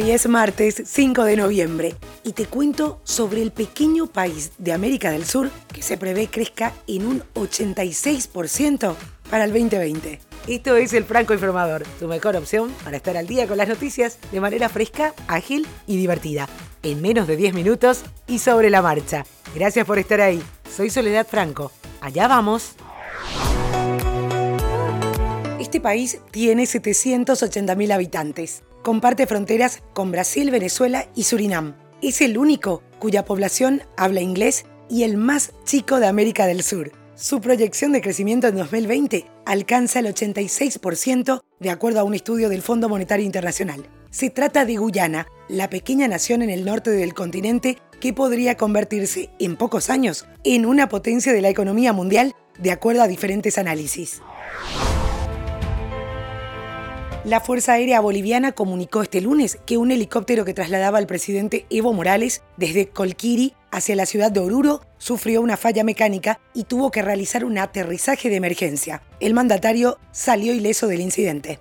Hoy es martes 5 de noviembre y te cuento sobre el pequeño país de América del Sur que se prevé crezca en un 86% para el 2020. Esto es el Franco Informador, tu mejor opción para estar al día con las noticias de manera fresca, ágil y divertida, en menos de 10 minutos y sobre la marcha. Gracias por estar ahí. Soy Soledad Franco. Allá vamos. Este país tiene 780.000 habitantes. Comparte fronteras con Brasil, Venezuela y Surinam. Es el único cuya población habla inglés y el más chico de América del Sur. Su proyección de crecimiento en 2020 alcanza el 86% de acuerdo a un estudio del Fondo Monetario Internacional. Se trata de Guyana, la pequeña nación en el norte del continente que podría convertirse en pocos años en una potencia de la economía mundial de acuerdo a diferentes análisis. La Fuerza Aérea Boliviana comunicó este lunes que un helicóptero que trasladaba al presidente Evo Morales desde Colquiri hacia la ciudad de Oruro sufrió una falla mecánica y tuvo que realizar un aterrizaje de emergencia. El mandatario salió ileso del incidente.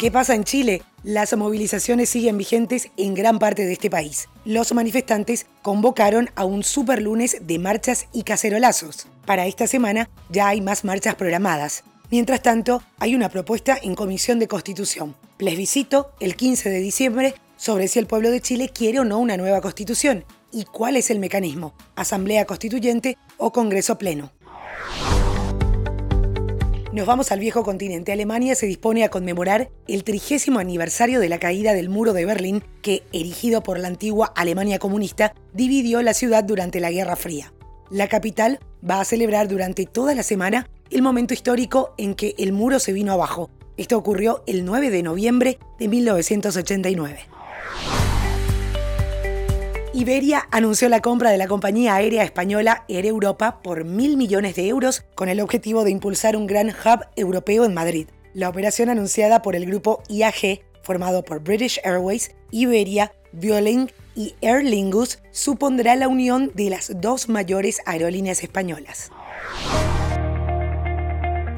¿Qué pasa en Chile? Las movilizaciones siguen vigentes en gran parte de este país. Los manifestantes convocaron a un superlunes de marchas y cacerolazos. Para esta semana ya hay más marchas programadas. Mientras tanto, hay una propuesta en Comisión de Constitución. Plebiscito el 15 de diciembre sobre si el pueblo de Chile quiere o no una nueva constitución y cuál es el mecanismo, Asamblea Constituyente o Congreso Pleno. Nos vamos al viejo continente. Alemania se dispone a conmemorar el trigésimo aniversario de la caída del muro de Berlín que, erigido por la antigua Alemania comunista, dividió la ciudad durante la Guerra Fría. La capital va a celebrar durante toda la semana el momento histórico en que el muro se vino abajo. Esto ocurrió el 9 de noviembre de 1989. Iberia anunció la compra de la compañía aérea española Air Europa por mil millones de euros con el objetivo de impulsar un gran hub europeo en Madrid. La operación anunciada por el grupo IAG, formado por British Airways, Iberia, Vueling y Aer Lingus, supondrá la unión de las dos mayores aerolíneas españolas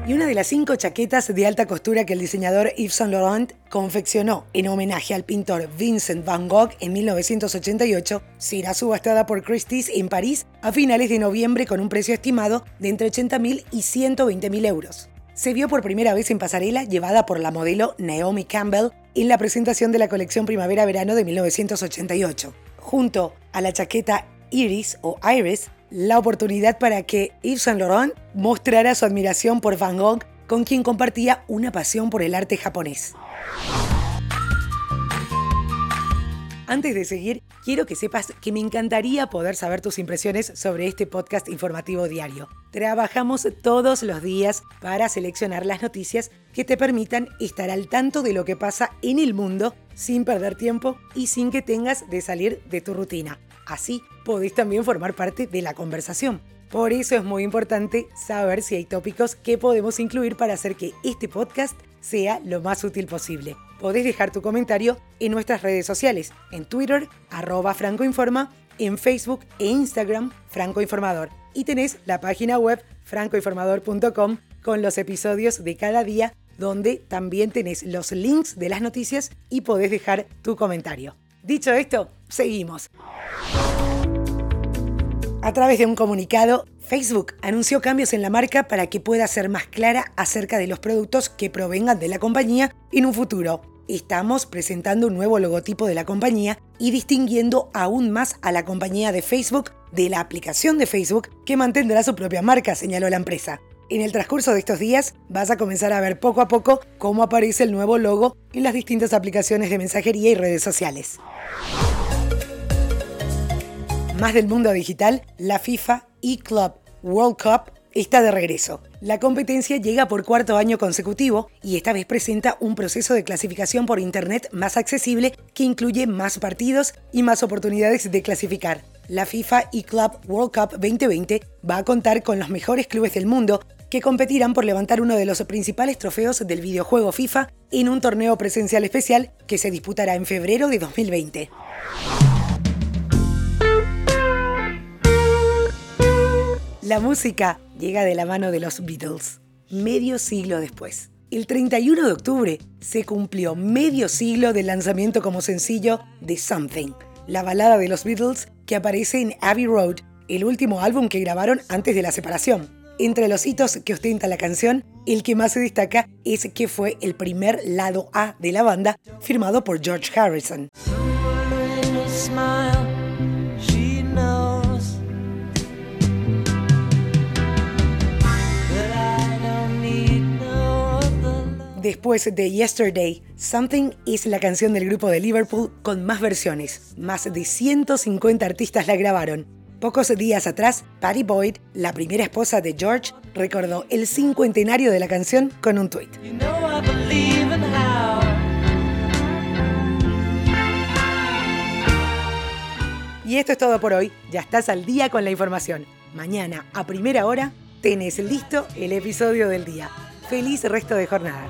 y una de las cinco chaquetas de alta costura que el diseñador Yves Saint Laurent confeccionó en homenaje al pintor Vincent van Gogh en 1988 será subastada por Christie's en París a finales de noviembre con un precio estimado de entre 80.000 y 120.000 euros. Se vio por primera vez en pasarela llevada por la modelo Naomi Campbell en la presentación de la colección Primavera-Verano de 1988. Junto a la chaqueta Iris o Iris, la oportunidad para que Yves Saint Laurent mostrara su admiración por Van Gogh, con quien compartía una pasión por el arte japonés. Antes de seguir, quiero que sepas que me encantaría poder saber tus impresiones sobre este podcast informativo diario. Trabajamos todos los días para seleccionar las noticias que te permitan estar al tanto de lo que pasa en el mundo sin perder tiempo y sin que tengas de salir de tu rutina. Así podéis también formar parte de la conversación. Por eso es muy importante saber si hay tópicos que podemos incluir para hacer que este podcast sea lo más útil posible. Podés dejar tu comentario en nuestras redes sociales, en Twitter, arroba francoinforma, en Facebook e Instagram, francoinformador. Y tenés la página web francoinformador.com con los episodios de cada día, donde también tenés los links de las noticias y podés dejar tu comentario. Dicho esto, seguimos. A través de un comunicado, Facebook anunció cambios en la marca para que pueda ser más clara acerca de los productos que provengan de la compañía en un futuro. Estamos presentando un nuevo logotipo de la compañía y distinguiendo aún más a la compañía de Facebook de la aplicación de Facebook que mantendrá su propia marca, señaló la empresa. En el transcurso de estos días vas a comenzar a ver poco a poco cómo aparece el nuevo logo en las distintas aplicaciones de mensajería y redes sociales más del mundo digital, la FIFA e-Club World Cup está de regreso. La competencia llega por cuarto año consecutivo y esta vez presenta un proceso de clasificación por Internet más accesible que incluye más partidos y más oportunidades de clasificar. La FIFA e-Club World Cup 2020 va a contar con los mejores clubes del mundo que competirán por levantar uno de los principales trofeos del videojuego FIFA en un torneo presencial especial que se disputará en febrero de 2020. La música llega de la mano de los Beatles, medio siglo después. El 31 de octubre se cumplió medio siglo del lanzamiento como sencillo de Something, la balada de los Beatles que aparece en Abbey Road, el último álbum que grabaron antes de la separación. Entre los hitos que ostenta la canción, el que más se destaca es que fue el primer lado A de la banda, firmado por George Harrison. Después de Yesterday, Something es la canción del grupo de Liverpool con más versiones. Más de 150 artistas la grabaron. Pocos días atrás, Patty Boyd, la primera esposa de George, recordó el cincuentenario de la canción con un tuit. y esto es todo por hoy. Ya estás al día con la información. Mañana, a primera hora, tenés listo el episodio del día. Feliz resto de jornada.